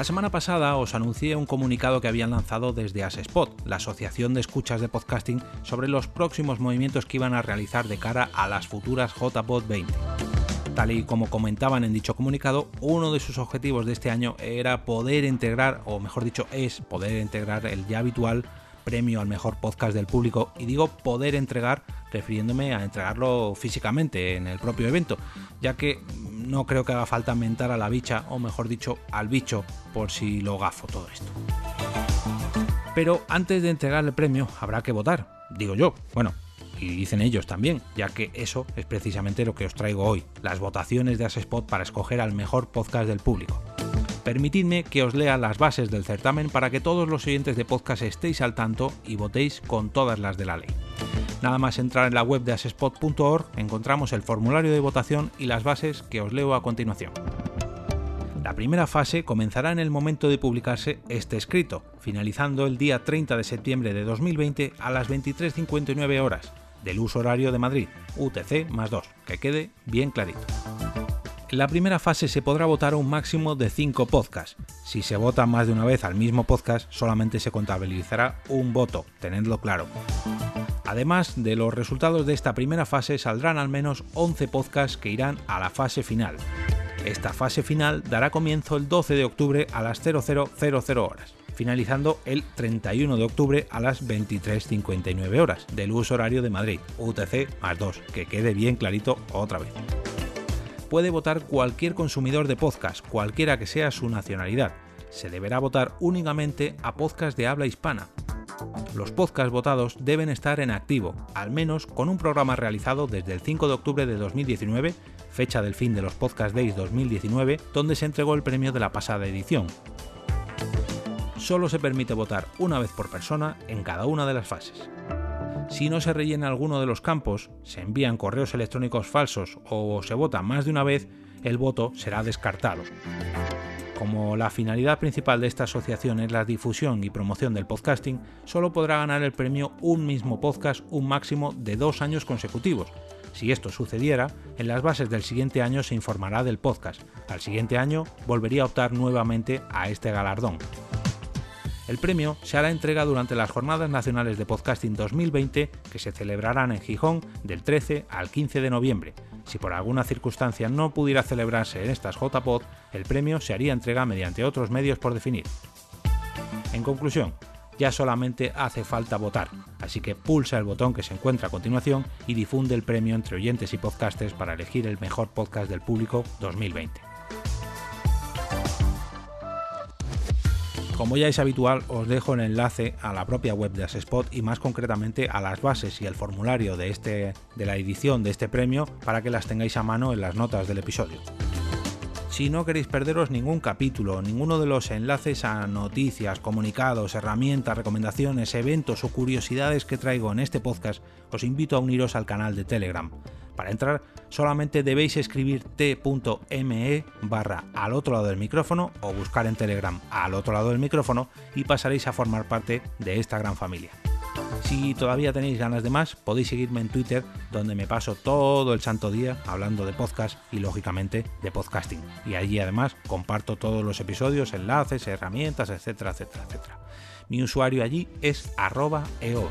La semana pasada os anuncié un comunicado que habían lanzado desde Asespot, la Asociación de Escuchas de Podcasting, sobre los próximos movimientos que iban a realizar de cara a las futuras JPod 20. Tal y como comentaban en dicho comunicado, uno de sus objetivos de este año era poder integrar, o mejor dicho, es poder integrar el ya habitual premio al mejor podcast del público y digo poder entregar refiriéndome a entregarlo físicamente en el propio evento, ya que no creo que haga falta mentar a la bicha, o mejor dicho, al bicho, por si lo gafo todo esto. Pero antes de entregar el premio habrá que votar, digo yo, bueno, y dicen ellos también, ya que eso es precisamente lo que os traigo hoy, las votaciones de Asespot para escoger al mejor podcast del público. Permitidme que os lea las bases del certamen para que todos los oyentes de podcast estéis al tanto y votéis con todas las de la ley. Nada más entrar en la web de asespot.org encontramos el formulario de votación y las bases que os leo a continuación. La primera fase comenzará en el momento de publicarse este escrito, finalizando el día 30 de septiembre de 2020 a las 23.59 horas, del uso horario de Madrid, UTC más 2, que quede bien clarito. En la primera fase se podrá votar un máximo de 5 podcasts. Si se vota más de una vez al mismo podcast, solamente se contabilizará un voto, tenedlo claro. Además de los resultados de esta primera fase, saldrán al menos 11 podcasts que irán a la fase final. Esta fase final dará comienzo el 12 de octubre a las 0000 horas, finalizando el 31 de octubre a las 23.59 horas del uso horario de Madrid, UTC más 2, que quede bien clarito otra vez puede votar cualquier consumidor de podcast, cualquiera que sea su nacionalidad. Se deberá votar únicamente a podcast de habla hispana. Los podcasts votados deben estar en activo, al menos con un programa realizado desde el 5 de octubre de 2019, fecha del fin de los Podcast Days 2019, donde se entregó el premio de la pasada edición. Solo se permite votar una vez por persona en cada una de las fases. Si no se rellena alguno de los campos, se envían correos electrónicos falsos o se vota más de una vez, el voto será descartado. Como la finalidad principal de esta asociación es la difusión y promoción del podcasting, solo podrá ganar el premio un mismo podcast un máximo de dos años consecutivos. Si esto sucediera, en las bases del siguiente año se informará del podcast. Al siguiente año volvería a optar nuevamente a este galardón. El premio se hará entrega durante las Jornadas Nacionales de Podcasting 2020 que se celebrarán en Gijón del 13 al 15 de noviembre. Si por alguna circunstancia no pudiera celebrarse en estas JPod, el premio se haría entrega mediante otros medios por definir. En conclusión, ya solamente hace falta votar, así que pulsa el botón que se encuentra a continuación y difunde el premio entre oyentes y podcasters para elegir el mejor podcast del público 2020. Como ya es habitual, os dejo el enlace a la propia web de Asespot y más concretamente a las bases y el formulario de, este, de la edición de este premio para que las tengáis a mano en las notas del episodio. Si no queréis perderos ningún capítulo, ninguno de los enlaces a noticias, comunicados, herramientas, recomendaciones, eventos o curiosidades que traigo en este podcast, os invito a uniros al canal de Telegram. Para entrar solamente debéis escribir t.me barra al otro lado del micrófono o buscar en Telegram al otro lado del micrófono y pasaréis a formar parte de esta gran familia. Si todavía tenéis ganas de más, podéis seguirme en Twitter, donde me paso todo el santo día hablando de podcast y lógicamente de podcasting. Y allí además comparto todos los episodios, enlaces, herramientas, etcétera, etcétera, etcétera. Mi usuario allí es arroba eo.